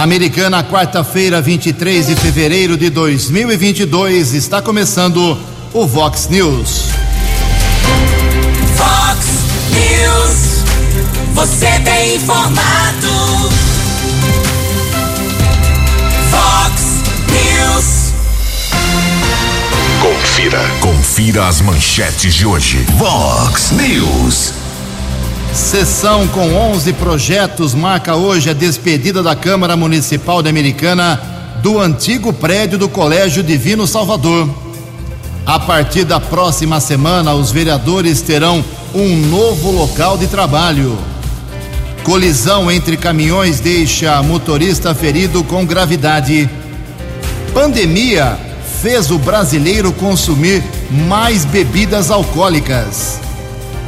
Americana, quarta-feira, 23 de fevereiro de 2022, está começando o Vox News. Vox News, você tem informado. Vox News. Confira, confira as manchetes de hoje. Vox News. Sessão com 11 projetos marca hoje a despedida da Câmara Municipal de Americana do antigo prédio do Colégio Divino Salvador. A partir da próxima semana, os vereadores terão um novo local de trabalho. Colisão entre caminhões deixa motorista ferido com gravidade. Pandemia fez o brasileiro consumir mais bebidas alcoólicas.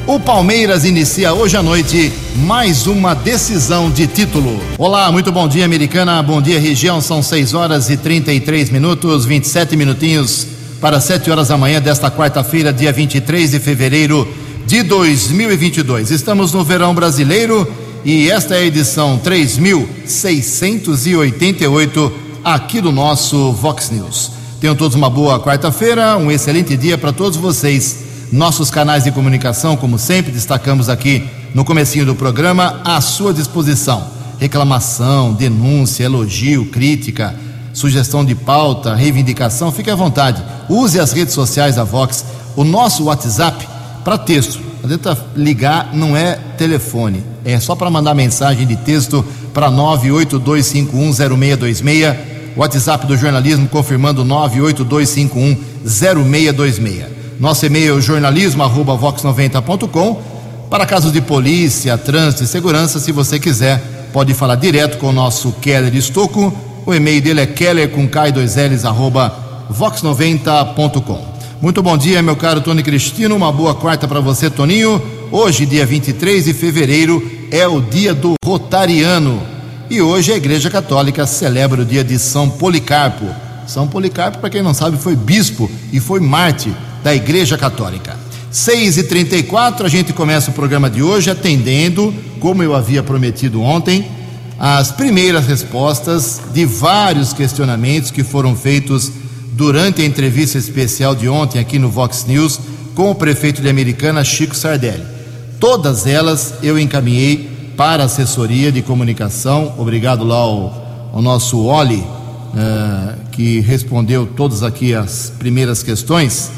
O Palmeiras inicia hoje à noite mais uma decisão de título. Olá, muito bom dia, americana. Bom dia, região. São 6 horas e 33 minutos, 27 minutinhos para 7 horas da manhã desta quarta-feira, dia 23 de fevereiro de 2022. Estamos no verão brasileiro e esta é a edição 3688 aqui do nosso Vox News. Tenham todos uma boa quarta-feira, um excelente dia para todos vocês nossos canais de comunicação, como sempre, destacamos aqui no comecinho do programa, à sua disposição. Reclamação, denúncia, elogio, crítica, sugestão de pauta, reivindicação, fique à vontade. Use as redes sociais da Vox, o nosso WhatsApp para texto. Adianta ligar, não é telefone, é só para mandar mensagem de texto para 982510626. WhatsApp do jornalismo confirmando 982510626. Nosso e-mail é jornalismo@vox90.com. Para casos de polícia, trânsito e segurança, se você quiser, pode falar direto com o nosso Keller Estocco. O e-mail dele é keller com k2ls arroba vox90.com. Muito bom dia, meu caro Tony Cristino. Uma boa quarta para você, Toninho. Hoje, dia 23 de fevereiro, é o dia do Rotariano. E hoje a Igreja Católica celebra o dia de São Policarpo. São Policarpo, para quem não sabe, foi bispo e foi mártir da Igreja Católica. 6 e 34 a gente começa o programa de hoje atendendo, como eu havia prometido ontem, as primeiras respostas de vários questionamentos que foram feitos durante a entrevista especial de ontem aqui no Vox News com o prefeito de Americana, Chico Sardelli. Todas elas eu encaminhei para a assessoria de comunicação. Obrigado lá ao, ao nosso Oli, uh, que respondeu todas aqui as primeiras questões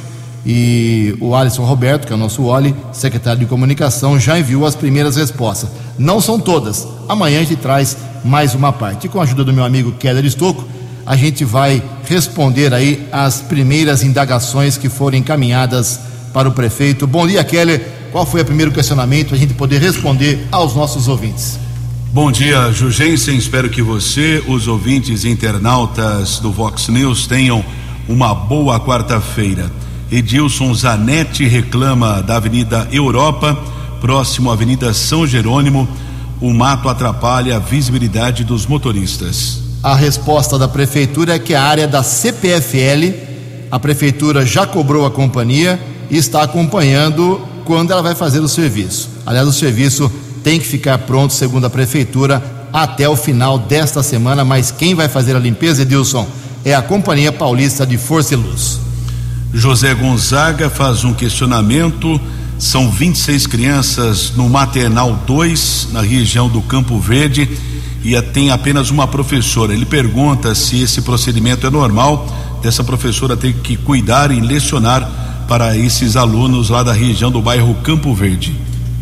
e o Alisson Roberto, que é o nosso Oli, secretário de comunicação, já enviou as primeiras respostas. Não são todas. Amanhã a gente traz mais uma parte. E com a ajuda do meu amigo Keller Estocco, a gente vai responder aí as primeiras indagações que foram encaminhadas para o prefeito. Bom dia, Keller. Qual foi o primeiro questionamento para a gente poder responder aos nossos ouvintes? Bom dia, Jugensen. Espero que você, os ouvintes internautas do Vox News, tenham uma boa quarta-feira. Edilson Zanetti reclama da Avenida Europa, próximo à Avenida São Jerônimo. O mato atrapalha a visibilidade dos motoristas. A resposta da prefeitura é que a área da CPFL, a prefeitura já cobrou a companhia e está acompanhando quando ela vai fazer o serviço. Aliás, o serviço tem que ficar pronto, segundo a prefeitura, até o final desta semana. Mas quem vai fazer a limpeza, Edilson, é a Companhia Paulista de Força e Luz. José Gonzaga faz um questionamento. São 26 crianças no Maternal 2, na região do Campo Verde, e tem apenas uma professora. Ele pergunta se esse procedimento é normal, dessa professora ter que cuidar e lecionar para esses alunos lá da região do bairro Campo Verde.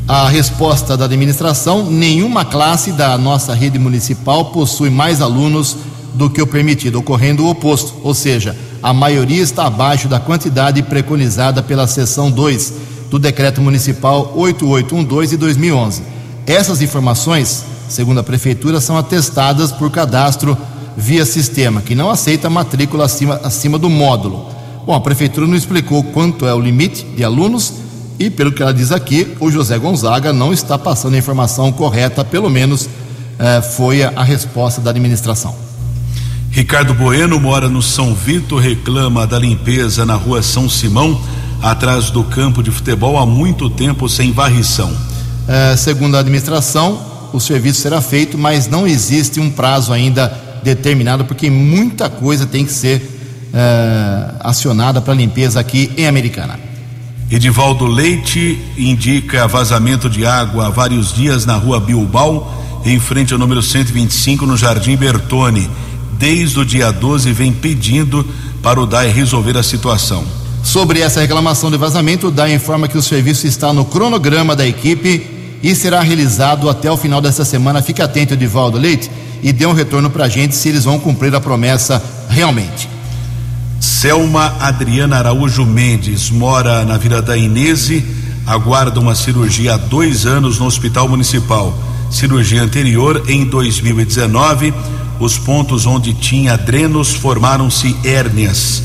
A resposta da administração: nenhuma classe da nossa rede municipal possui mais alunos do que o permitido, ocorrendo o oposto, ou seja, a maioria está abaixo da quantidade preconizada pela seção 2 do decreto municipal 8812 de 2011. Essas informações, segundo a prefeitura, são atestadas por cadastro via sistema, que não aceita matrícula acima, acima do módulo. Bom, a prefeitura não explicou quanto é o limite de alunos e, pelo que ela diz aqui, o José Gonzaga não está passando a informação correta, pelo menos eh, foi a, a resposta da administração. Ricardo Bueno mora no São Vito, reclama da limpeza na rua São Simão, atrás do campo de futebol, há muito tempo sem varrição. É, segundo a administração, o serviço será feito, mas não existe um prazo ainda determinado, porque muita coisa tem que ser uh, acionada para limpeza aqui em Americana. Edivaldo Leite indica vazamento de água há vários dias na rua Bilbao, em frente ao número 125, no Jardim Bertone. Desde o dia 12 vem pedindo para o DAE resolver a situação. Sobre essa reclamação de vazamento, o DAE informa que o serviço está no cronograma da equipe e será realizado até o final dessa semana. Fique atento, Edivaldo Leite, e dê um retorno para a gente se eles vão cumprir a promessa realmente. Selma Adriana Araújo Mendes mora na Vila da Inese, aguarda uma cirurgia há dois anos no Hospital Municipal. Cirurgia anterior em 2019, os pontos onde tinha drenos formaram-se hérnias.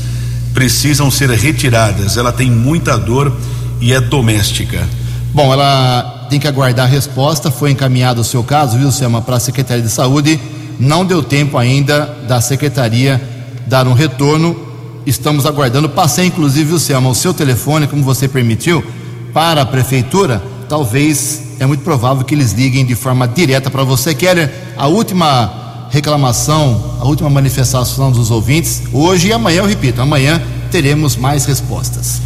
Precisam ser retiradas. Ela tem muita dor e é doméstica. Bom, ela tem que aguardar a resposta. Foi encaminhado o seu caso, viu, Selma, para a Secretaria de Saúde. Não deu tempo ainda da Secretaria dar um retorno. Estamos aguardando. Passei, inclusive, o Selma, o seu telefone, como você permitiu, para a Prefeitura. Talvez, é muito provável que eles liguem de forma direta para você. Keller, a última reclamação, a última manifestação dos ouvintes, hoje e amanhã, eu repito, amanhã teremos mais respostas.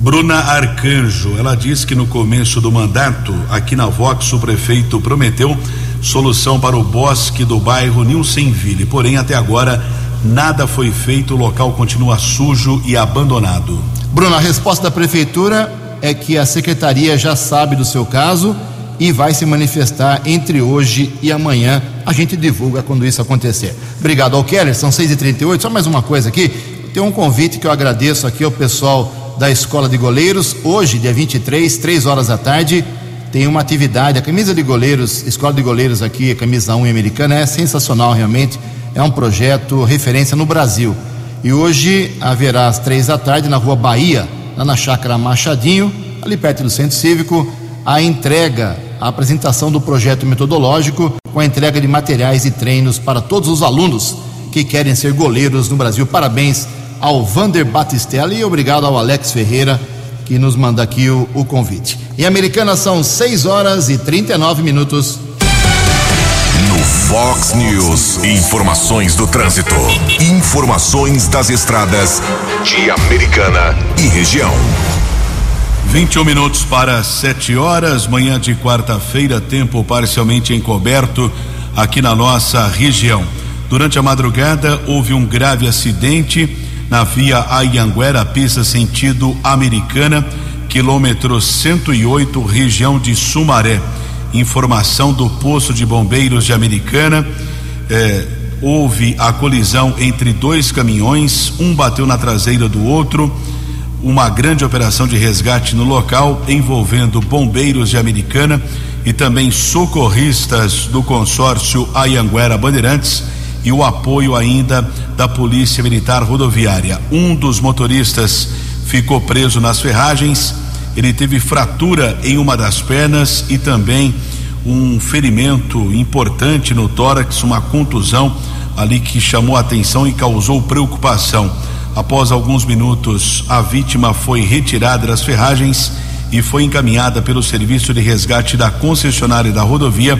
Bruna Arcanjo, ela diz que no começo do mandato, aqui na Vox, o prefeito prometeu solução para o bosque do bairro Nilsenville, porém até agora nada foi feito, o local continua sujo e abandonado. Bruna, a resposta da prefeitura é que a secretaria já sabe do seu caso e vai se manifestar entre hoje e amanhã. A gente divulga quando isso acontecer. Obrigado ao Keller, são 6h38. Só mais uma coisa aqui. Tem um convite que eu agradeço aqui ao pessoal da Escola de Goleiros. Hoje, dia 23, 3 horas da tarde, tem uma atividade. A camisa de goleiros, Escola de Goleiros aqui, a camisa 1 americana, é sensacional realmente. É um projeto referência no Brasil. E hoje haverá às três da tarde na rua Bahia, lá na Chácara Machadinho, ali perto do Centro Cívico, a entrega, a apresentação do projeto metodológico com a entrega de materiais e treinos para todos os alunos que querem ser goleiros no Brasil. Parabéns ao Vander Batistella e obrigado ao Alex Ferreira que nos manda aqui o, o convite. Em Americana são 6 horas e 39 minutos. No Fox News, informações do trânsito, informações das estradas de Americana e região. 21 minutos para 7 horas, manhã de quarta-feira, tempo parcialmente encoberto aqui na nossa região. Durante a madrugada houve um grave acidente na via Ayanguera, pista sentido americana, quilômetro 108, região de Sumaré. Informação do posto de bombeiros de Americana. Eh, houve a colisão entre dois caminhões, um bateu na traseira do outro. Uma grande operação de resgate no local, envolvendo bombeiros de Americana e também socorristas do consórcio Ayanguera Bandeirantes e o apoio ainda da Polícia Militar Rodoviária. Um dos motoristas ficou preso nas ferragens, ele teve fratura em uma das pernas e também um ferimento importante no tórax, uma contusão ali que chamou a atenção e causou preocupação. Após alguns minutos, a vítima foi retirada das ferragens e foi encaminhada pelo serviço de resgate da concessionária da rodovia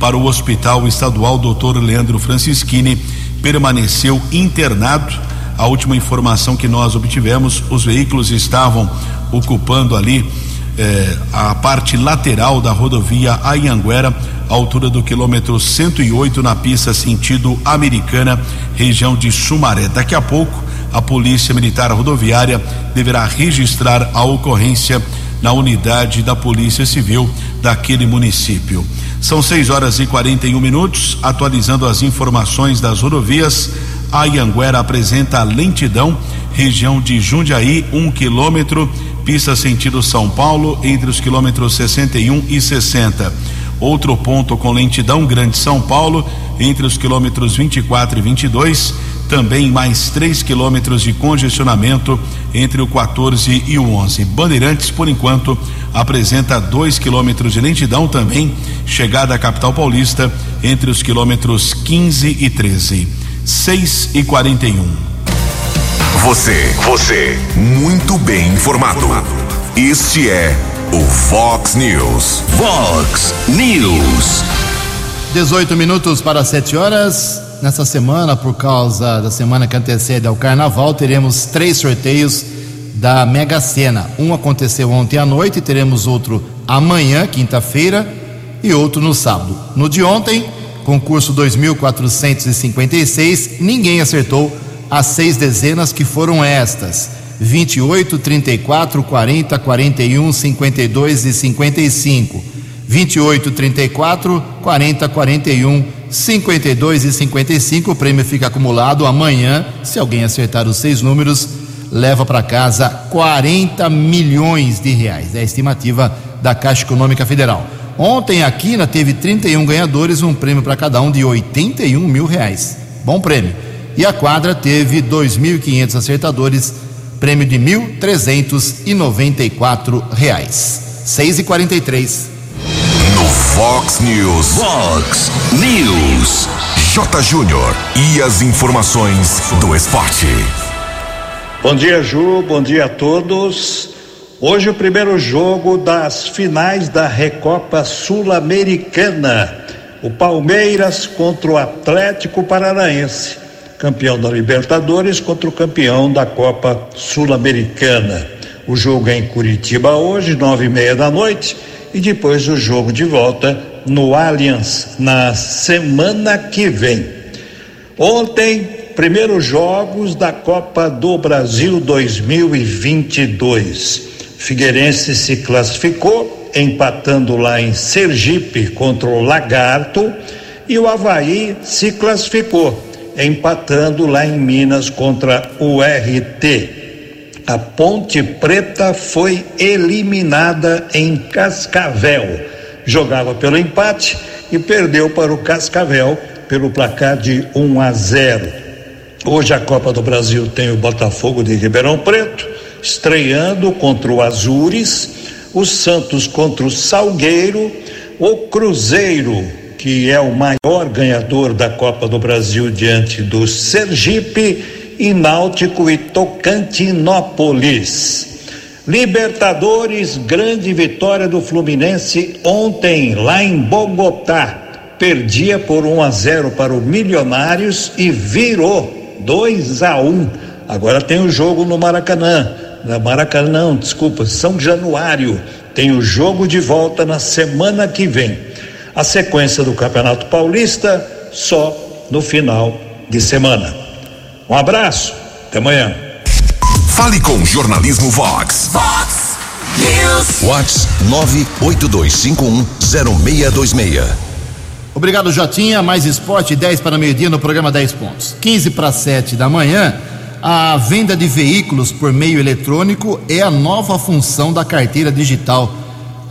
para o Hospital Estadual Dr. Leandro Francischini. Permaneceu internado. A última informação que nós obtivemos, os veículos estavam ocupando ali eh, a parte lateral da rodovia Ayanguera, altura do quilômetro 108 na pista sentido americana, região de Sumaré. Daqui a pouco, a Polícia Militar Rodoviária deverá registrar a ocorrência na unidade da Polícia Civil daquele município. São 6 horas e 41 minutos, atualizando as informações das rodovias. A Ianguera apresenta lentidão, região de Jundiaí, um quilômetro, pista sentido São Paulo, entre os quilômetros 61 e 60. Outro ponto com lentidão, Grande São Paulo, entre os quilômetros 24 e 22 também mais 3 quilômetros de congestionamento entre o 14 e o 11. Bandeirantes, por enquanto, apresenta 2 quilômetros de lentidão também, chegada à capital paulista, entre os quilômetros 15 e 13. 6 e 41. Você, você, muito bem informado. Este é o Fox News. Fox News. 18 minutos para 7 horas. Nessa semana, por causa da semana que antecede ao carnaval, teremos três sorteios da Mega Sena. Um aconteceu ontem à noite, teremos outro amanhã, quinta-feira, e outro no sábado. No de ontem, concurso 2456, ninguém acertou as seis dezenas que foram estas: 28, 34, 40, 41, 52 e 55. 28, 34, 40, 41, 52 e 55. O prêmio fica acumulado amanhã. Se alguém acertar os seis números, leva para casa 40 milhões de reais. É a estimativa da Caixa Econômica Federal. Ontem a Quina teve 31 ganhadores, um prêmio para cada um de 81 mil reais. Bom prêmio. E a quadra teve 2.500 acertadores, prêmio de 1.394 reais. 6 e 43 No Fox News. Fox News. J. Júnior. E as informações do esporte. Bom dia, Ju. Bom dia a todos. Hoje o primeiro jogo das finais da Recopa Sul-Americana. O Palmeiras contra o Atlético Paranaense, campeão da Libertadores contra o campeão da Copa Sul-Americana. O jogo é em Curitiba hoje, nove e meia da noite, e depois o jogo de volta no Allianz na semana que vem. Ontem, primeiros jogos da Copa do Brasil 2022. Figueirense se classificou, empatando lá em Sergipe contra o Lagarto, e o Havaí se classificou, empatando lá em Minas contra o RT. A Ponte Preta foi eliminada em Cascavel. Jogava pelo empate e perdeu para o Cascavel pelo placar de 1 a 0. Hoje a Copa do Brasil tem o Botafogo de Ribeirão Preto estreando contra o Azures, o Santos contra o Salgueiro, o Cruzeiro, que é o maior ganhador da Copa do Brasil diante do Sergipe, e Náutico e Tocantinópolis. Libertadores, grande vitória do Fluminense ontem lá em Bogotá. Perdia por 1 a 0 para o Milionários e virou 2 a 1. Agora tem o jogo no Maracanã. Na Maracanã, não, desculpa, São Januário. Tem o jogo de volta na semana que vem. A sequência do Campeonato Paulista só no final de semana. Um abraço, até amanhã. Fale com o Jornalismo Vox. Fox News. Vox 982510626. Obrigado, Jotinha. Mais esporte, 10 para meio-dia no programa 10 pontos. 15 para 7 da manhã, a venda de veículos por meio eletrônico é a nova função da carteira digital.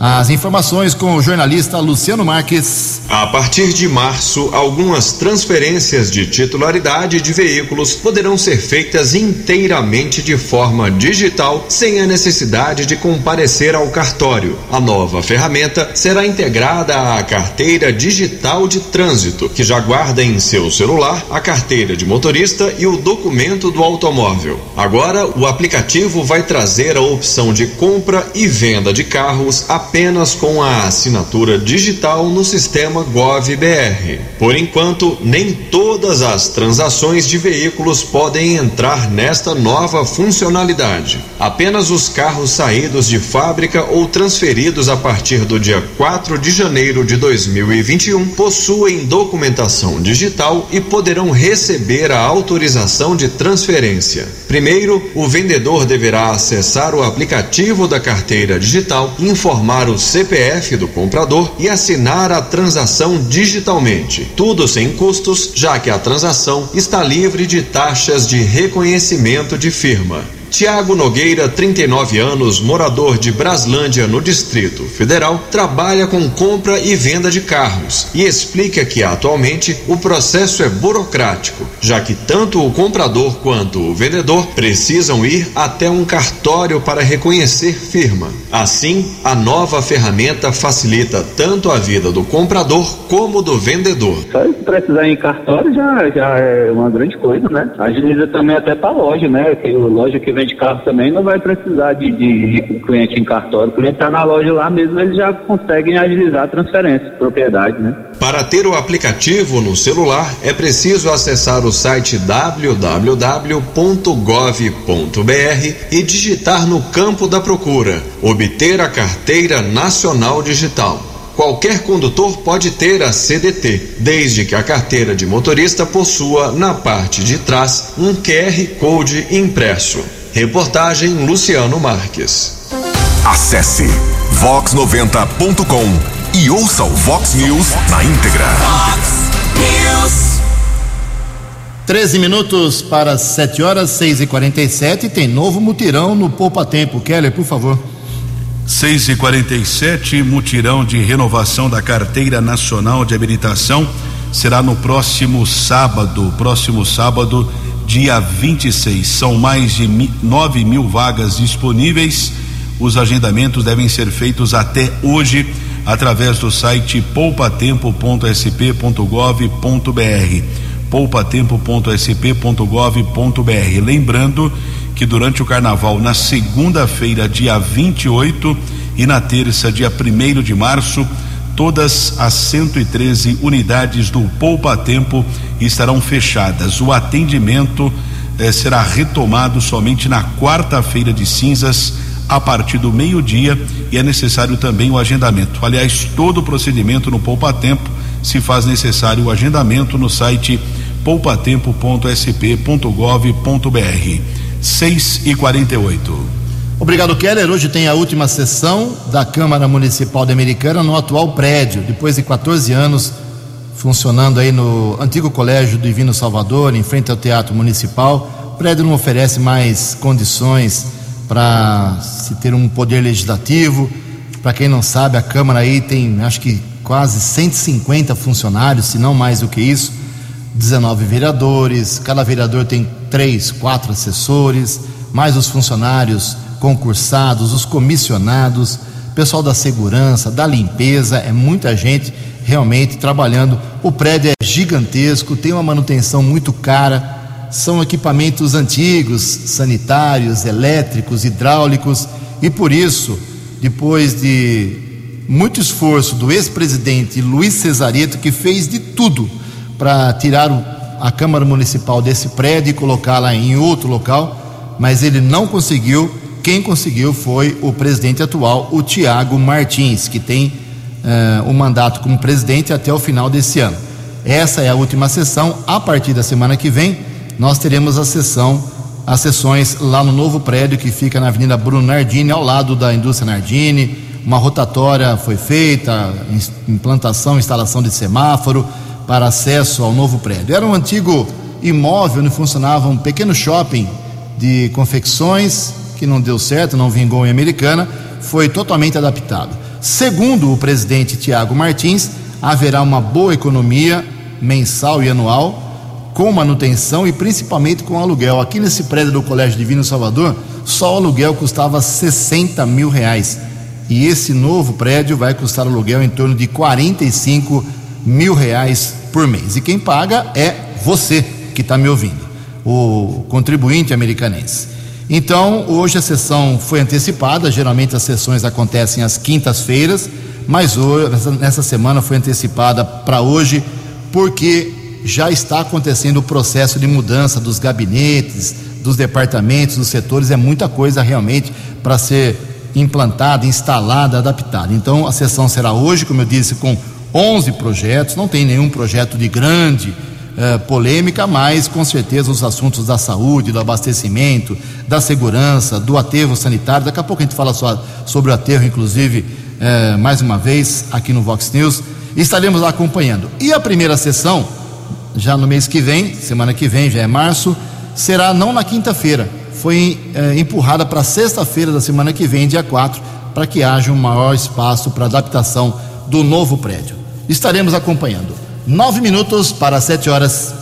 As informações com o jornalista Luciano Marques. A partir de março, algumas transferências de titularidade de veículos poderão ser feitas inteiramente de forma digital, sem a necessidade de comparecer ao cartório. A nova ferramenta será integrada à carteira digital de trânsito, que já guarda em seu celular a carteira de motorista e o documento do automóvel. Agora, o aplicativo vai trazer a opção de compra e venda de carros apenas com a assinatura digital no sistema GovBR. Por enquanto, nem todas as transações de veículos podem entrar nesta nova funcionalidade. Apenas os carros saídos de fábrica ou transferidos a partir do dia 4 de janeiro de 2021 possuem documentação digital e poderão receber a autorização de transferência. Primeiro, o vendedor deverá acessar o aplicativo da carteira digital, informar o CPF do comprador e assinar a transação digitalmente. Tudo sem custos, já que a transação está livre de taxas de reconhecimento de firma. Tiago Nogueira, 39 anos, morador de Braslândia, no Distrito Federal, trabalha com compra e venda de carros e explica que atualmente o processo é burocrático, já que tanto o comprador quanto o vendedor precisam ir até um cartório para reconhecer firma. Assim, a nova ferramenta facilita tanto a vida do comprador como do vendedor. Só precisar ir em cartório já, já é uma grande coisa, né? Agiliza também até para loja, né? Tem loja que vende carro também não vai precisar de, de, de cliente em cartório. O cliente está na loja lá mesmo, eles já conseguem agilizar a transferência de propriedade, né? Para ter o aplicativo no celular, é preciso acessar o site www.gov.br e digitar no campo da procura obter a carteira nacional digital. Qualquer condutor pode ter a CDT, desde que a carteira de motorista possua na parte de trás um QR Code impresso. Reportagem Luciano Marques. Acesse vox90.com e ouça o Vox News na íntegra. Fox News. 13 minutos para 7 horas, 6 e 47 Tem novo mutirão no Poupa Tempo. Keller, por favor. 6 e 47 mutirão de renovação da carteira nacional de habilitação será no próximo sábado, próximo sábado, dia 26. São mais de 9 mil vagas disponíveis. Os agendamentos devem ser feitos até hoje através do site poupatempo.sp.gov.br. poupatempo.sp.gov.br. Lembrando que durante o carnaval, na segunda-feira, dia 28, e na terça, dia 1 de março, todas as 113 unidades do Poupa Tempo estarão fechadas. O atendimento eh, será retomado somente na quarta-feira de cinzas, a partir do meio-dia, e é necessário também o agendamento. Aliás, todo o procedimento no Poupa Tempo se faz necessário o agendamento no site poupatempo.sp.gov.br. 6 e 48. Obrigado, Keller. Hoje tem a última sessão da Câmara Municipal de Americana no atual prédio, depois de 14 anos funcionando aí no antigo Colégio Divino Salvador, em frente ao Teatro Municipal. O prédio não oferece mais condições para se ter um poder legislativo. Para quem não sabe, a Câmara aí tem, acho que quase 150 funcionários, se não mais do que isso. 19 vereadores, cada vereador tem três, quatro assessores, mais os funcionários concursados, os comissionados, pessoal da segurança, da limpeza, é muita gente realmente trabalhando. O prédio é gigantesco, tem uma manutenção muito cara, são equipamentos antigos, sanitários, elétricos, hidráulicos, e por isso, depois de muito esforço do ex-presidente Luiz Cesareto, que fez de tudo para tirar a Câmara Municipal desse prédio e colocá-la em outro local, mas ele não conseguiu. Quem conseguiu foi o presidente atual, o Tiago Martins, que tem uh, o mandato como presidente até o final desse ano. Essa é a última sessão. A partir da semana que vem, nós teremos a sessão, as sessões lá no novo prédio que fica na Avenida Bruno Nardini, ao lado da indústria Nardini. Uma rotatória foi feita, implantação, instalação de semáforo para acesso ao novo prédio. Era um antigo imóvel onde funcionava um pequeno shopping de confecções que não deu certo, não vingou em Americana, foi totalmente adaptado. Segundo o presidente Tiago Martins, haverá uma boa economia mensal e anual com manutenção e principalmente com aluguel. Aqui nesse prédio do Colégio Divino Salvador, só o aluguel custava 60 mil reais. E esse novo prédio vai custar aluguel em torno de 45 mil reais por mês. E quem paga é você que está me ouvindo, o contribuinte americanense. Então, hoje a sessão foi antecipada, geralmente as sessões acontecem às quintas-feiras, mas hoje, nessa semana foi antecipada para hoje, porque já está acontecendo o processo de mudança dos gabinetes, dos departamentos, dos setores, é muita coisa realmente para ser implantada, instalada, adaptada. Então, a sessão será hoje, como eu disse, com 11 projetos, não tem nenhum projeto de grande eh, polêmica, mas com certeza os assuntos da saúde, do abastecimento, da segurança, do aterro sanitário. Daqui a pouco a gente fala só sobre o aterro, inclusive, eh, mais uma vez aqui no Vox News. Estaremos acompanhando. E a primeira sessão, já no mês que vem, semana que vem, já é março, será não na quinta-feira, foi eh, empurrada para sexta-feira da semana que vem, dia 4, para que haja um maior espaço para adaptação do novo prédio estaremos acompanhando. Nove minutos para sete horas.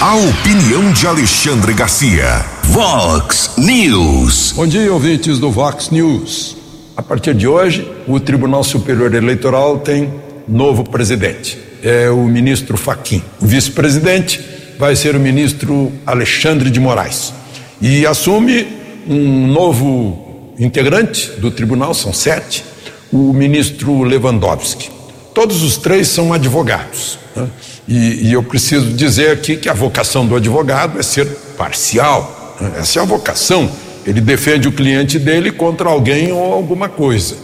A opinião de Alexandre Garcia. Vox News. Bom dia, ouvintes do Vox News. A partir de hoje, o Tribunal Superior Eleitoral tem novo presidente. É o ministro Faquim. O vice-presidente vai ser o ministro Alexandre de Moraes. E assume um novo integrante do tribunal, são sete, o ministro Lewandowski. Todos os três são advogados. Né? E, e, eu preciso dizer aqui que a vocação do advogado é ser parcial. Né? Essa é a vocação. Ele defende o cliente dele contra alguém ou alguma coisa.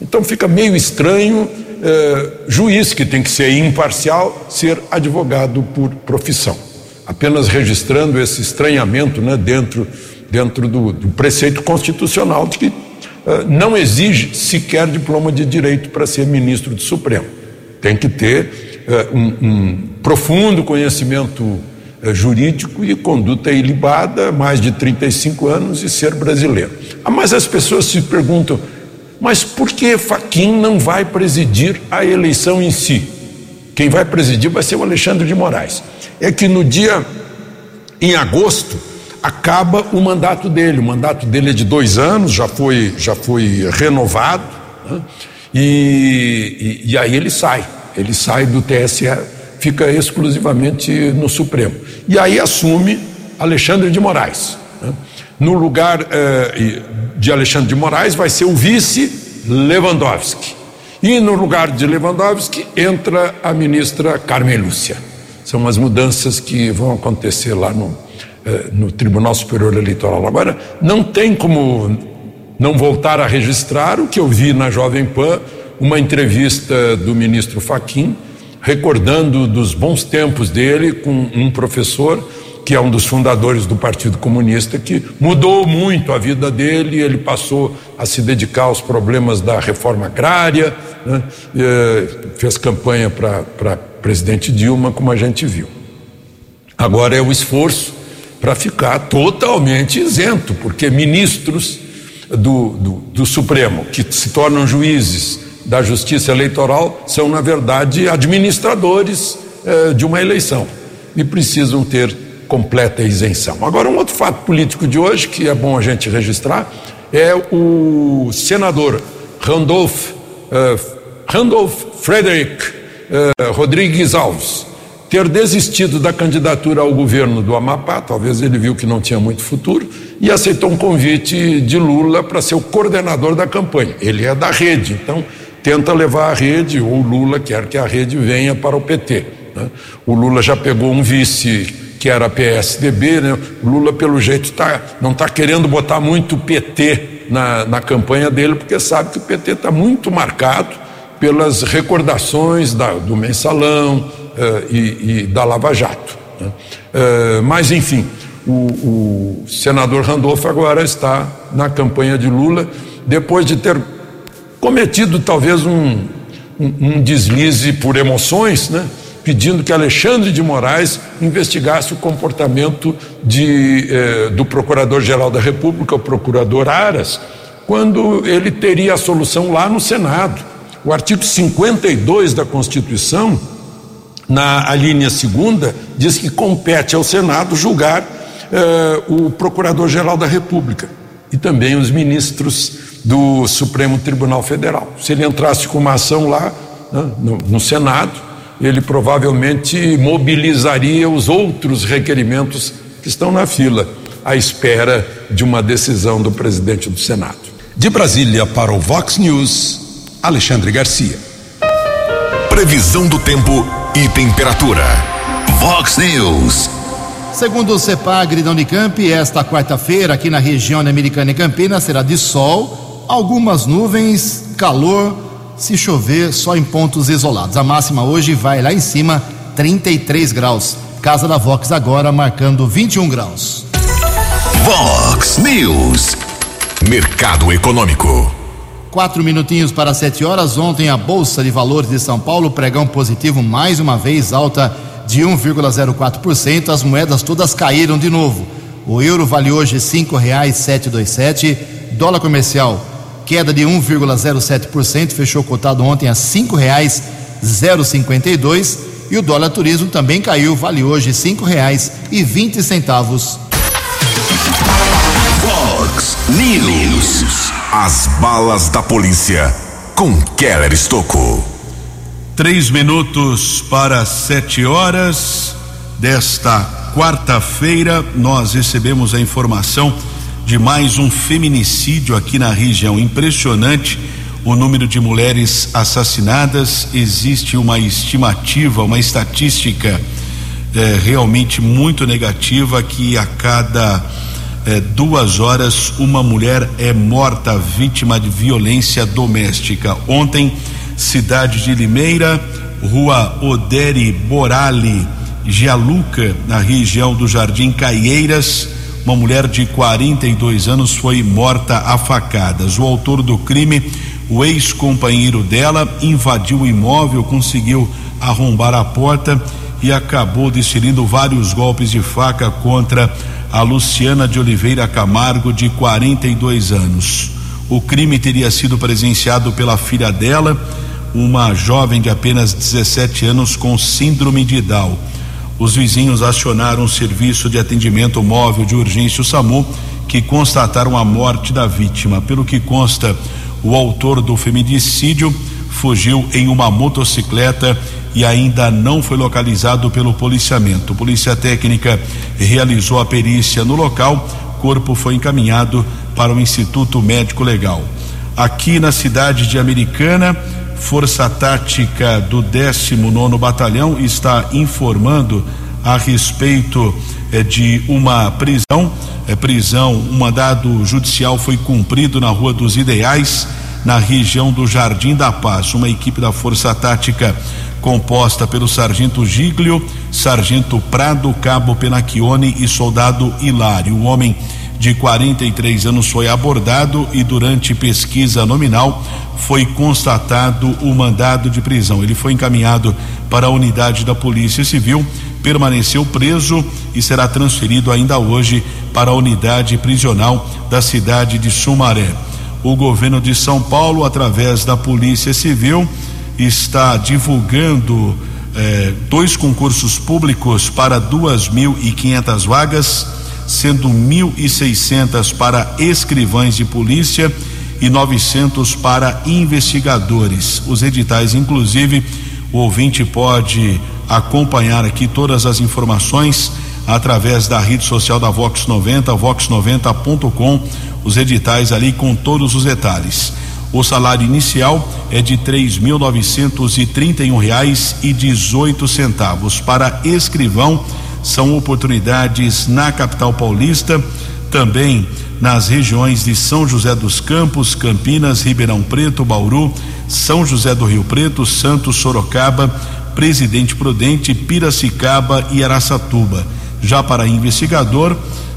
Então fica meio estranho eh, juiz que tem que ser imparcial ser advogado por profissão. Apenas registrando esse estranhamento né, dentro, dentro do, do preceito constitucional de que não exige sequer diploma de direito para ser ministro do Supremo. Tem que ter eh, um, um, profundo conhecimento jurídico e conduta ilibada, mais de 35 anos e ser brasileiro. Ah, mas as pessoas se perguntam, mas por que Faquim não vai presidir a eleição em si? Quem vai presidir vai ser o Alexandre de Moraes. É que no dia, em agosto, acaba o mandato dele. O mandato dele é de dois anos, já foi, já foi renovado, né? e, e, e aí ele sai. Ele sai do TSE, fica exclusivamente no Supremo. E aí assume Alexandre de Moraes. Né? No lugar eh, de Alexandre de Moraes vai ser o vice Lewandowski. E no lugar de Lewandowski entra a ministra Carmen Lúcia. São as mudanças que vão acontecer lá no, no Tribunal Superior Eleitoral. Agora, não tem como não voltar a registrar o que eu vi na Jovem Pan, uma entrevista do ministro Faquim, recordando dos bons tempos dele com um professor que é um dos fundadores do Partido Comunista, que mudou muito a vida dele, ele passou a se dedicar aos problemas da reforma agrária, né? e, fez campanha para presidente Dilma, como a gente viu. Agora é o esforço para ficar totalmente isento, porque ministros do, do, do Supremo, que se tornam juízes da Justiça Eleitoral, são, na verdade, administradores eh, de uma eleição e precisam ter completa isenção. Agora, um outro fato político de hoje, que é bom a gente registrar, é o senador Randolph, uh, Randolph Frederick uh, Rodrigues Alves ter desistido da candidatura ao governo do Amapá, talvez ele viu que não tinha muito futuro, e aceitou um convite de Lula para ser o coordenador da campanha. Ele é da rede, então tenta levar a rede, ou Lula quer que a rede venha para o PT. Né? O Lula já pegou um vice que era PSDB, né? Lula, pelo jeito, tá, não está querendo botar muito PT na, na campanha dele, porque sabe que o PT está muito marcado pelas recordações da, do mensalão e, e, da Lava Jato. Né? Uh, mas, enfim, o, o, senador Randolph agora está na campanha de Lula, depois de ter cometido talvez um, um, um deslize por emoções, né? pedindo que Alexandre de Moraes investigasse o comportamento de, eh, do Procurador-Geral da República, o Procurador Aras, quando ele teria a solução lá no Senado. O artigo 52 da Constituição, na a linha segunda, diz que compete ao Senado julgar eh, o Procurador-Geral da República e também os ministros do Supremo Tribunal Federal. Se ele entrasse com uma ação lá né, no, no Senado, ele provavelmente mobilizaria os outros requerimentos que estão na fila, à espera de uma decisão do presidente do Senado. De Brasília para o Vox News, Alexandre Garcia. Previsão do tempo e temperatura. Vox News. Segundo o CEPAGRI da Unicamp, esta quarta-feira aqui na região americana e Campinas será de sol, algumas nuvens, calor se chover só em pontos isolados. A máxima hoje vai lá em cima, 33 graus. Casa da Vox agora marcando 21 graus. Vox News. Mercado Econômico. Quatro minutinhos para sete horas. Ontem a Bolsa de Valores de São Paulo, pregão positivo mais uma vez, alta de 1,04%. As moedas todas caíram de novo. O euro vale hoje cinco reais sete dois sete. Dólar comercial queda de 1,07%, fechou cotado ontem a cinco reais 0,52 e o dólar turismo também caiu, vale hoje cinco reais e vinte centavos. Fox News, as balas da polícia com Keller Estocou. Três minutos para sete horas. desta quarta-feira, nós recebemos a informação de mais um feminicídio aqui na região. Impressionante o número de mulheres assassinadas. Existe uma estimativa, uma estatística eh, realmente muito negativa que a cada eh, duas horas uma mulher é morta vítima de violência doméstica. Ontem, cidade de Limeira, rua Oderi Borali, Gialuca, na região do Jardim Caieiras, uma mulher de 42 anos foi morta a facadas. O autor do crime, o ex-companheiro dela, invadiu o imóvel, conseguiu arrombar a porta e acabou desferindo vários golpes de faca contra a Luciana de Oliveira Camargo, de 42 anos. O crime teria sido presenciado pela filha dela, uma jovem de apenas 17 anos com síndrome de Down os vizinhos acionaram o serviço de atendimento móvel de urgência o SAMU, que constataram a morte da vítima. Pelo que consta, o autor do feminicídio fugiu em uma motocicleta e ainda não foi localizado pelo policiamento. Polícia Técnica realizou a perícia no local, corpo foi encaminhado para o Instituto Médico Legal. Aqui na cidade de Americana, Força Tática do 19 Batalhão está informando a respeito eh, de uma prisão. Eh, prisão, um mandado judicial foi cumprido na Rua dos Ideais, na região do Jardim da Paz. Uma equipe da Força Tática composta pelo Sargento Giglio, Sargento Prado, Cabo Penacchione e Soldado Hilário. Um homem de 43 anos foi abordado e durante pesquisa nominal foi constatado o mandado de prisão. Ele foi encaminhado para a unidade da Polícia Civil, permaneceu preso e será transferido ainda hoje para a unidade prisional da cidade de Sumaré. O governo de São Paulo, através da Polícia Civil, está divulgando eh, dois concursos públicos para duas mil e quinhentas vagas sendo 1.600 para escrivães de polícia e 900 para investigadores. Os editais, inclusive, o ouvinte pode acompanhar aqui todas as informações através da rede social da Vox 90, vox90.com, os editais ali com todos os detalhes. O salário inicial é de três mil novecentos e trinta e um reais e dezoito centavos para escrivão são oportunidades na capital paulista, também nas regiões de São José dos Campos, Campinas, Ribeirão Preto, Bauru, São José do Rio Preto, Santos, Sorocaba, Presidente Prudente, Piracicaba e Araçatuba. Já para investigador,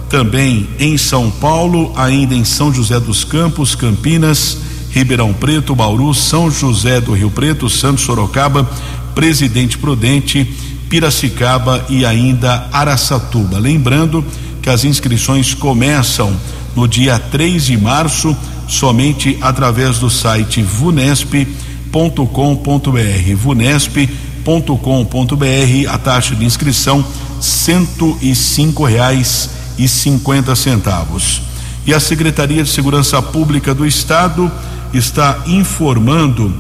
também em São Paulo, ainda em São José dos Campos, Campinas, Ribeirão Preto, Bauru, São José do Rio Preto, Santos, Sorocaba, Presidente Prudente Piracicaba e ainda Araçatuba. Lembrando que as inscrições começam no dia 3 de março, somente através do site vunesp.com.br. vunesp.com.br, a taxa de inscrição cento e cinco reais e cinquenta centavos. E a Secretaria de Segurança Pública do Estado está informando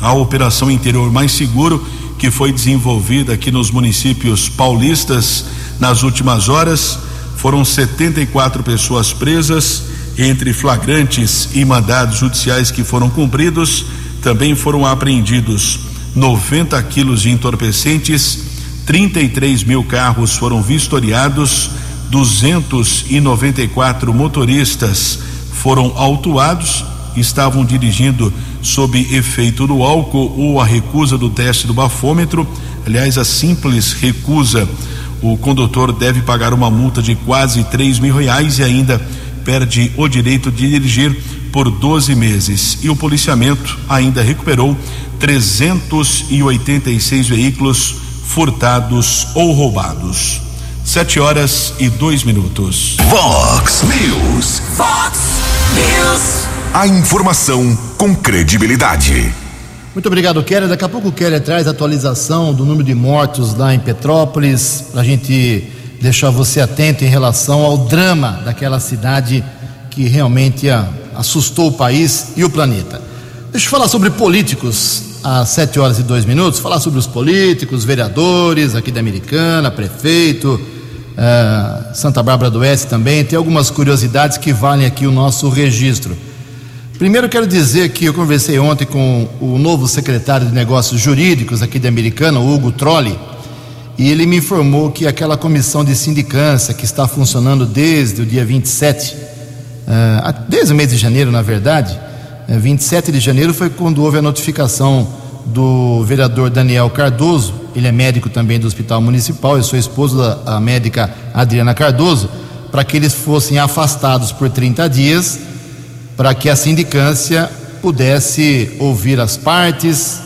a Operação Interior Mais Seguro que foi desenvolvida aqui nos municípios paulistas nas últimas horas. Foram 74 pessoas presas, entre flagrantes e mandados judiciais que foram cumpridos. Também foram apreendidos 90 quilos de entorpecentes, 33 mil carros foram vistoriados, 294 motoristas foram autuados, estavam dirigindo sob efeito do álcool ou a recusa do teste do bafômetro. Aliás, a simples recusa, o condutor deve pagar uma multa de quase três mil reais e ainda perde o direito de dirigir por 12 meses. E o policiamento ainda recuperou 386 veículos furtados ou roubados. Sete horas e dois minutos. Vox News. Vox News. A informação com credibilidade. Muito obrigado, Kelly. Daqui a pouco o Kelly traz a atualização do número de mortos lá em Petrópolis, para a gente deixar você atento em relação ao drama daquela cidade que realmente assustou o país e o planeta. Deixa eu falar sobre políticos. Às 7 horas e 2 minutos, falar sobre os políticos, vereadores aqui da Americana, prefeito, uh, Santa Bárbara do Oeste também. Tem algumas curiosidades que valem aqui o nosso registro. Primeiro, quero dizer que eu conversei ontem com o novo secretário de Negócios Jurídicos aqui da Americana, Hugo Trolli, e ele me informou que aquela comissão de sindicância que está funcionando desde o dia 27, uh, desde o mês de janeiro, na verdade, 27 de janeiro foi quando houve a notificação do vereador Daniel Cardoso, ele é médico também do Hospital Municipal, eu sou esposo da médica Adriana Cardoso, para que eles fossem afastados por 30 dias, para que a sindicância pudesse ouvir as partes,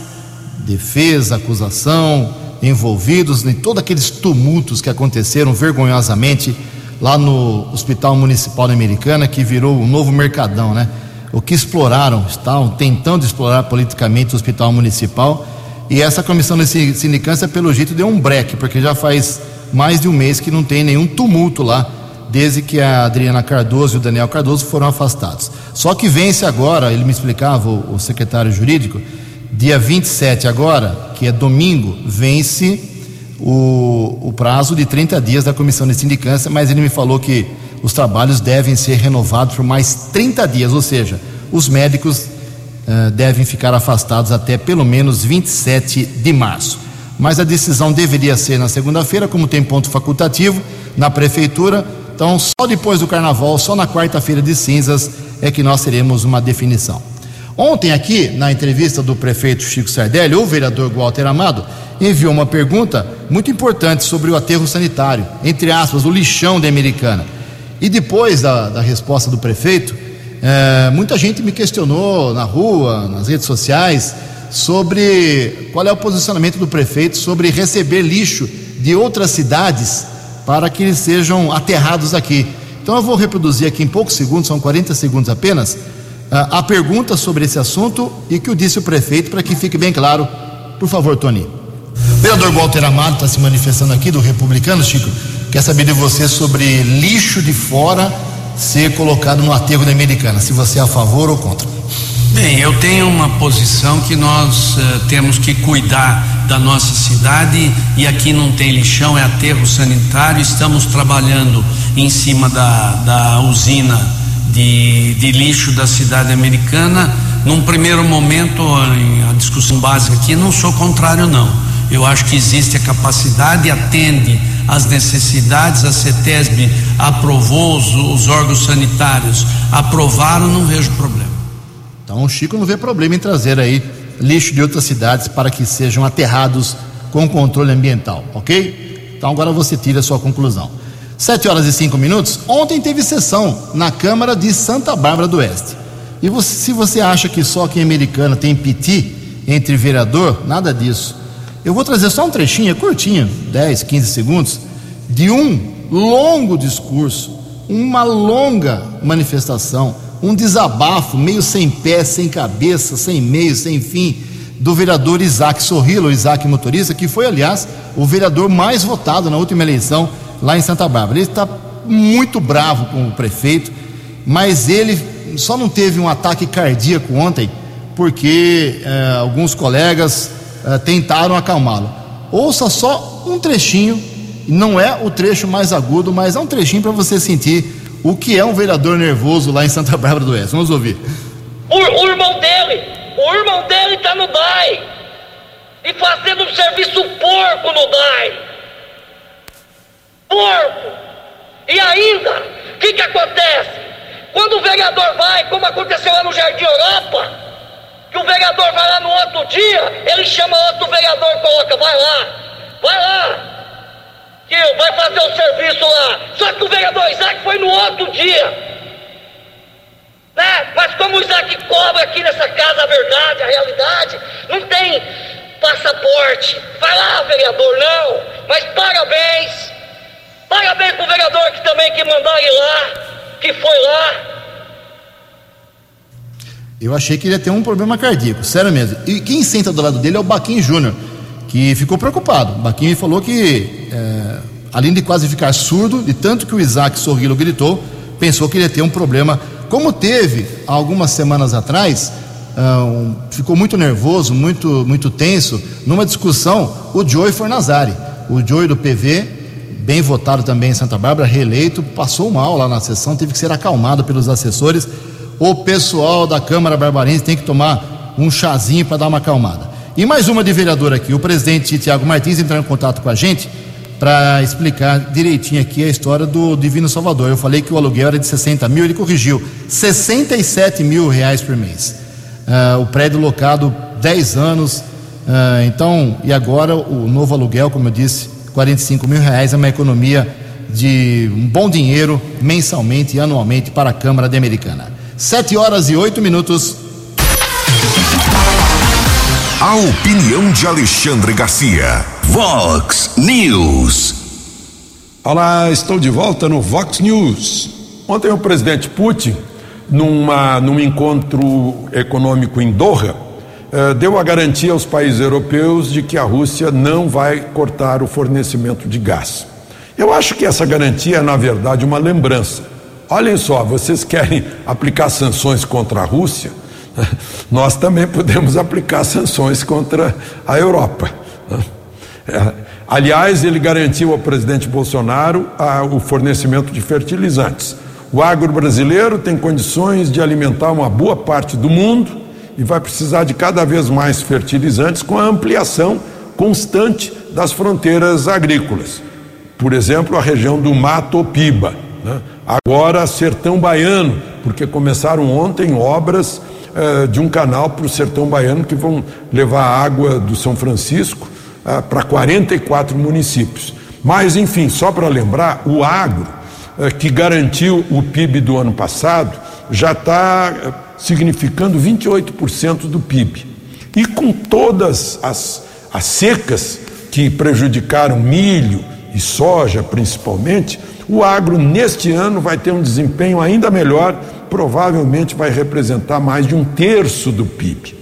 defesa, acusação, envolvidos em todos aqueles tumultos que aconteceram vergonhosamente lá no Hospital Municipal Americana, que virou o novo Mercadão, né? O que exploraram, estavam tentando explorar politicamente o hospital municipal. E essa comissão de sindicância, pelo jeito, deu um breque, porque já faz mais de um mês que não tem nenhum tumulto lá, desde que a Adriana Cardoso e o Daniel Cardoso foram afastados. Só que vence agora, ele me explicava, o, o secretário jurídico, dia 27 agora, que é domingo, vence o, o prazo de 30 dias da comissão de sindicância, mas ele me falou que os trabalhos devem ser renovados por mais 30 dias, ou seja, os médicos uh, devem ficar afastados até pelo menos 27 de março. Mas a decisão deveria ser na segunda-feira, como tem ponto facultativo na prefeitura. Então, só depois do carnaval, só na quarta-feira de cinzas, é que nós teremos uma definição. Ontem, aqui, na entrevista do prefeito Chico Sardelli, o vereador Walter Amado enviou uma pergunta muito importante sobre o aterro sanitário, entre aspas, o lixão da Americana. E depois da, da resposta do prefeito, é, muita gente me questionou na rua, nas redes sociais, sobre qual é o posicionamento do prefeito sobre receber lixo de outras cidades para que eles sejam aterrados aqui. Então eu vou reproduzir aqui em poucos segundos, são 40 segundos apenas, a pergunta sobre esse assunto e que o disse o prefeito para que fique bem claro. Por favor, Tony. O vereador Walter Amado está se manifestando aqui do Republicano, Chico. Quer saber de você sobre lixo de fora ser colocado no aterro da Americana, se você é a favor ou contra. Bem, eu tenho uma posição que nós uh, temos que cuidar da nossa cidade e aqui não tem lixão, é aterro sanitário. Estamos trabalhando em cima da, da usina de, de lixo da cidade americana. Num primeiro momento, a discussão básica aqui, não sou contrário, não. Eu acho que existe a capacidade, atende as necessidades, a CETESB aprovou, os, os órgãos sanitários aprovaram, não vejo problema. Então o Chico não vê problema em trazer aí lixo de outras cidades para que sejam aterrados com controle ambiental, ok? Então agora você tira a sua conclusão. Sete horas e cinco minutos. Ontem teve sessão na Câmara de Santa Bárbara do Oeste. E você, se você acha que só quem é americana tem piti entre vereador, nada disso. Eu vou trazer só um trechinho, é curtinho, 10, 15 segundos, de um longo discurso, uma longa manifestação, um desabafo, meio sem pé, sem cabeça, sem meio, sem fim, do vereador Isaac Sorrilo, Isaac Motorista, que foi, aliás, o vereador mais votado na última eleição lá em Santa Bárbara. Ele está muito bravo com o prefeito, mas ele só não teve um ataque cardíaco ontem, porque eh, alguns colegas uh, tentaram acalmá-lo. Ouça só um trechinho, não é o trecho mais agudo, mas é um trechinho para você sentir o que é um vereador nervoso lá em Santa Bárbara do Oeste. Vamos ouvir. O, o irmão dele, o irmão dele está no DAI e fazendo um serviço porco no DAI. Porco! E ainda, o que, que acontece? Quando o vereador vai, como aconteceu lá no Jardim Europa, que o vereador vai lá no outro dia, ele chama outro vereador e coloca, vai lá, vai lá, que vai fazer o serviço lá. Só que o vereador Isaac foi no outro dia. Né? Mas como o Isaac cobra aqui nessa casa a verdade, a realidade, não tem passaporte. Vai lá, vereador, não. Mas parabéns. Parabéns pro vereador que também que mandou ir lá, que foi lá. Eu achei que ele ia ter um problema cardíaco, sério mesmo. E quem senta do lado dele é o Baquinho Júnior, que ficou preocupado. O Baquinho falou que, é, além de quase ficar surdo, de tanto que o Isaac Sorrilo gritou, pensou que ele ia ter um problema, como teve algumas semanas atrás uh, ficou muito nervoso, muito, muito tenso, numa discussão, o Joey Fornazari, o Joey do PV, bem votado também em Santa Bárbara, reeleito, passou mal lá na sessão, teve que ser acalmado pelos assessores. O pessoal da Câmara Barbarense tem que tomar um chazinho para dar uma acalmada. E mais uma de vereador aqui, o presidente Tiago Martins entrou em contato com a gente para explicar direitinho aqui a história do Divino Salvador. Eu falei que o aluguel era de 60 mil, ele corrigiu, 67 mil reais por mês. Uh, o prédio locado 10 anos, uh, então, e agora o novo aluguel, como eu disse, 45 mil reais, é uma economia de um bom dinheiro mensalmente e anualmente para a Câmara de Americana. 7 horas e 8 minutos. A opinião de Alexandre Garcia. Vox News. Olá, estou de volta no Vox News. Ontem o presidente Putin, numa, num encontro econômico em Doha, eh, deu a garantia aos países europeus de que a Rússia não vai cortar o fornecimento de gás. Eu acho que essa garantia é, na verdade, uma lembrança. Olhem só, vocês querem aplicar sanções contra a Rússia? Nós também podemos aplicar sanções contra a Europa. É, aliás, ele garantiu ao presidente Bolsonaro o fornecimento de fertilizantes. O agro brasileiro tem condições de alimentar uma boa parte do mundo e vai precisar de cada vez mais fertilizantes com a ampliação constante das fronteiras agrícolas. Por exemplo, a região do Mato Piba. Né? Agora, Sertão Baiano, porque começaram ontem obras eh, de um canal para o Sertão Baiano que vão levar água do São Francisco uh, para 44 municípios. Mas, enfim, só para lembrar, o agro, uh, que garantiu o PIB do ano passado, já está significando 28% do PIB. E com todas as, as secas que prejudicaram milho e soja, principalmente, o agro neste ano vai ter um desempenho ainda melhor, provavelmente vai representar mais de um terço do PIB.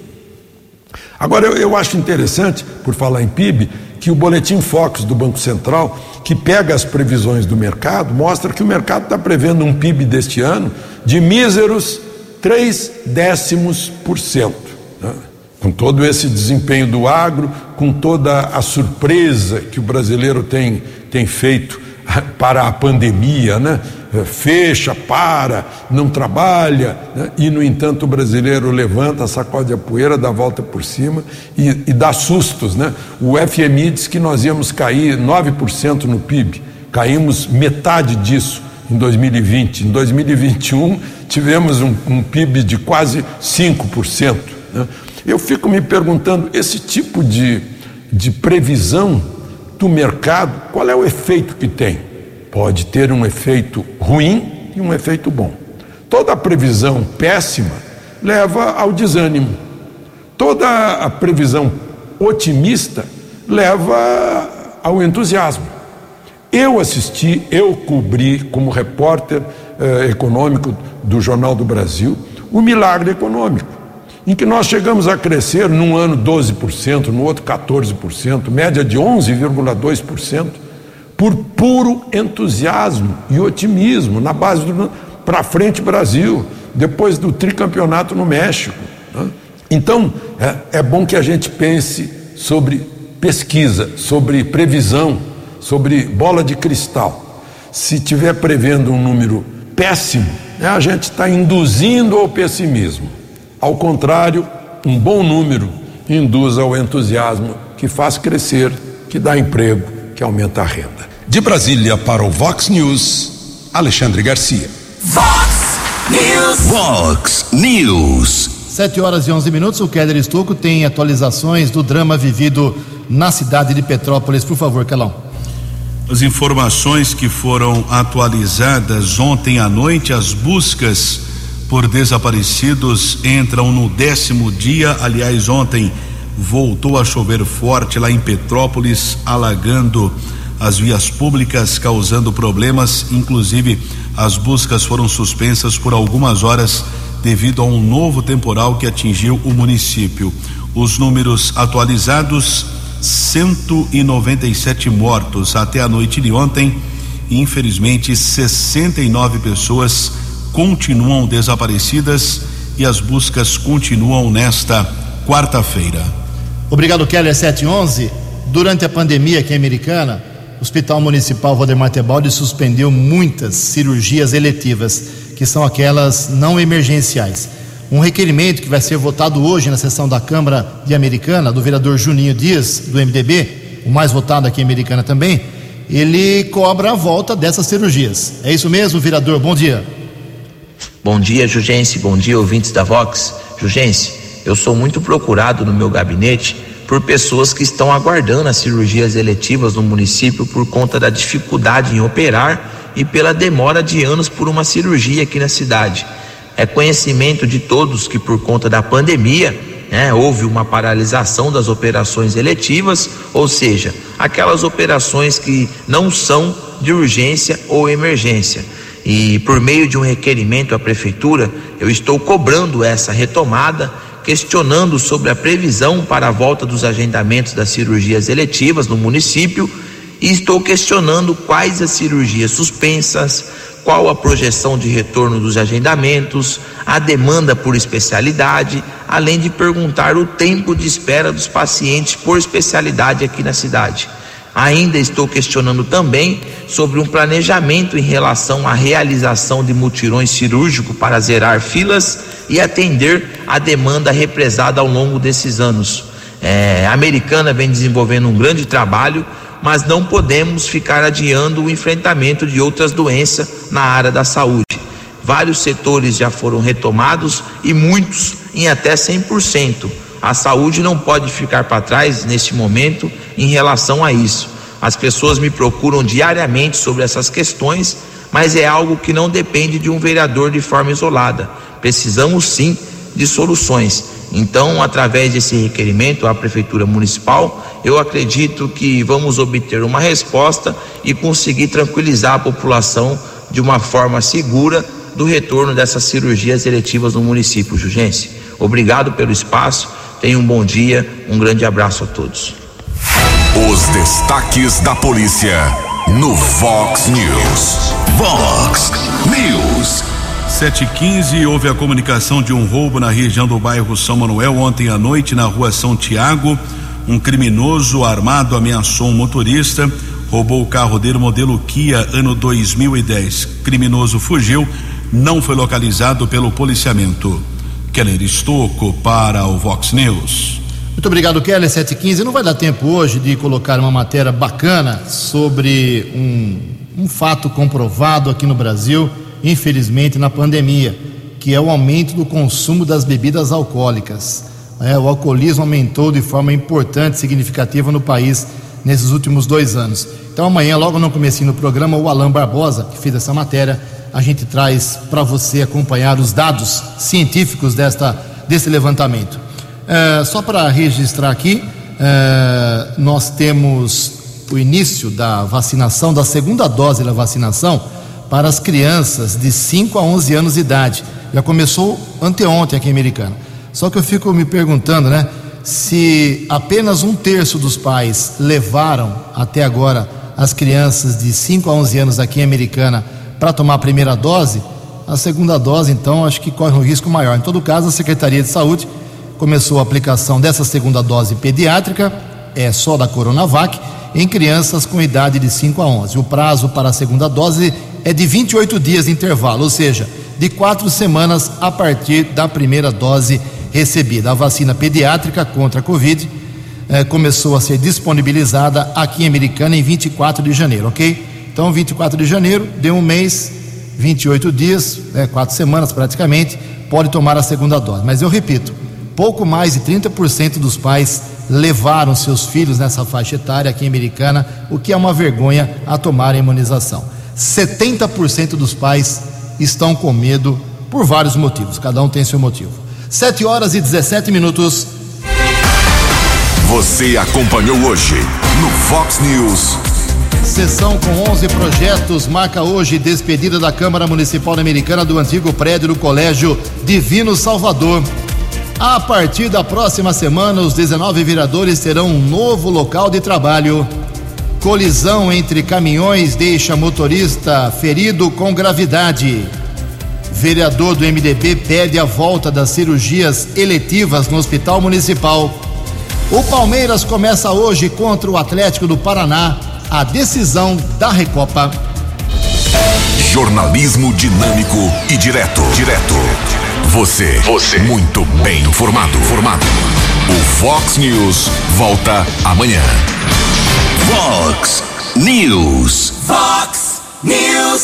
Agora, eu, eu acho interessante, por falar em PIB, que o boletim Fox do Banco Central, que pega as previsões do mercado, mostra que o mercado está prevendo um PIB deste ano de míseros 3 décimos por cento. Né? Com todo esse desempenho do agro, com toda a surpresa que o brasileiro tem, tem feito para a pandemia, né? Fecha, para, não trabalha, né? e no entanto o brasileiro levanta, sacode a poeira, dá volta por cima e, e dá sustos. Né? O FMI diz que nós íamos cair 9% no PIB, caímos metade disso em 2020. Em 2021 tivemos um, um PIB de quase 5%. Né? Eu fico me perguntando, esse tipo de, de previsão do mercado, qual é o efeito que tem? pode ter um efeito ruim e um efeito bom. Toda previsão péssima leva ao desânimo. Toda a previsão otimista leva ao entusiasmo. Eu assisti, eu cobri como repórter eh, econômico do Jornal do Brasil o milagre econômico, em que nós chegamos a crescer num ano 12%, no outro 14%, média de 11,2% por puro entusiasmo e otimismo na base do para frente Brasil, depois do tricampeonato no México. Né? Então, é, é bom que a gente pense sobre pesquisa, sobre previsão, sobre bola de cristal. Se tiver prevendo um número péssimo, né, a gente está induzindo ao pessimismo. Ao contrário, um bom número induz ao entusiasmo que faz crescer, que dá emprego, que aumenta a renda. De Brasília para o Vox News, Alexandre Garcia. Vox News. Vox News. 7 horas e 11 minutos. O Keller Estocco tem atualizações do drama vivido na cidade de Petrópolis. Por favor, Calão. As informações que foram atualizadas ontem à noite, as buscas por desaparecidos entram no décimo dia. Aliás, ontem voltou a chover forte lá em Petrópolis, alagando as vias públicas, causando problemas. Inclusive, as buscas foram suspensas por algumas horas devido a um novo temporal que atingiu o município. Os números atualizados: 197 mortos até a noite de ontem. Infelizmente, 69 pessoas continuam desaparecidas e as buscas continuam nesta quarta-feira. Obrigado, Keller 711. Durante a pandemia aqui Americana, o Hospital Municipal Valdemar Tebaldi suspendeu muitas cirurgias eletivas, que são aquelas não emergenciais. Um requerimento que vai ser votado hoje na sessão da Câmara de Americana, do vereador Juninho Dias, do MDB, o mais votado aqui em Americana também, ele cobra a volta dessas cirurgias. É isso mesmo, vereador? Bom dia. Bom dia, Jugense. Bom dia, ouvintes da Vox. Jugense, eu sou muito procurado no meu gabinete por pessoas que estão aguardando as cirurgias eletivas no município por conta da dificuldade em operar e pela demora de anos por uma cirurgia aqui na cidade. É conhecimento de todos que, por conta da pandemia, né, houve uma paralisação das operações eletivas, ou seja, aquelas operações que não são de urgência ou emergência. E por meio de um requerimento à prefeitura, eu estou cobrando essa retomada, questionando sobre a previsão para a volta dos agendamentos das cirurgias eletivas no município e estou questionando quais as cirurgias suspensas, qual a projeção de retorno dos agendamentos, a demanda por especialidade, além de perguntar o tempo de espera dos pacientes por especialidade aqui na cidade. Ainda estou questionando também sobre um planejamento em relação à realização de mutirões cirúrgicos para zerar filas e atender a demanda represada ao longo desses anos. É, a americana vem desenvolvendo um grande trabalho, mas não podemos ficar adiando o enfrentamento de outras doenças na área da saúde. Vários setores já foram retomados e muitos em até 100%. A saúde não pode ficar para trás neste momento em relação a isso. As pessoas me procuram diariamente sobre essas questões, mas é algo que não depende de um vereador de forma isolada. Precisamos sim de soluções. Então, através desse requerimento à Prefeitura Municipal, eu acredito que vamos obter uma resposta e conseguir tranquilizar a população de uma forma segura do retorno dessas cirurgias eletivas no município Jugense. Obrigado pelo espaço, tenha um bom dia, um grande abraço a todos. Os destaques da polícia no Vox News. Vox News. 715 houve a comunicação de um roubo na região do bairro São Manuel ontem à noite na rua São Tiago. Um criminoso armado ameaçou um motorista, roubou o carro dele modelo Kia ano 2010. Criminoso fugiu, não foi localizado pelo policiamento. Keller Estocco para o Vox News. Muito obrigado, Keller 715. Não vai dar tempo hoje de colocar uma matéria bacana sobre um, um fato comprovado aqui no Brasil, infelizmente, na pandemia, que é o aumento do consumo das bebidas alcoólicas. É, o alcoolismo aumentou de forma importante, significativa no país nesses últimos dois anos. Então, amanhã, logo no começo do programa, o Alain Barbosa, que fez essa matéria, a gente traz para você acompanhar os dados científicos desta, desse levantamento. É, só para registrar aqui, é, nós temos o início da vacinação, da segunda dose da vacinação para as crianças de 5 a 11 anos de idade. Já começou anteontem aqui em Americana. Só que eu fico me perguntando, né? Se apenas um terço dos pais levaram até agora as crianças de 5 a 11 anos aqui em Americana para tomar a primeira dose, a segunda dose, então, acho que corre um risco maior. Em todo caso, a Secretaria de Saúde começou a aplicação dessa segunda dose pediátrica, é só da Coronavac, em crianças com idade de 5 a 11. O prazo para a segunda dose é de 28 dias de intervalo, ou seja, de quatro semanas a partir da primeira dose recebida. A vacina pediátrica contra a Covid eh, começou a ser disponibilizada aqui em Americana em 24 de janeiro, ok? Então, 24 de janeiro, deu um mês, 28 dias, né, quatro semanas praticamente, pode tomar a segunda dose. Mas eu repito, pouco mais de 30% dos pais levaram seus filhos nessa faixa etária aqui em Americana, o que é uma vergonha a tomar a imunização. 70% dos pais estão com medo por vários motivos, cada um tem seu motivo. 7 horas e 17 minutos. Você acompanhou hoje no Fox News. Sessão com 11 projetos marca hoje despedida da Câmara Municipal Americana do antigo prédio do Colégio Divino Salvador. A partir da próxima semana, os 19 vereadores terão um novo local de trabalho. Colisão entre caminhões deixa motorista ferido com gravidade. Vereador do MDB pede a volta das cirurgias eletivas no Hospital Municipal. O Palmeiras começa hoje contra o Atlético do Paraná a decisão da Recopa. Jornalismo dinâmico e direto. Direto. Você. Você. Muito bem informado. Formado. O Fox News volta amanhã. Fox News. Fox News.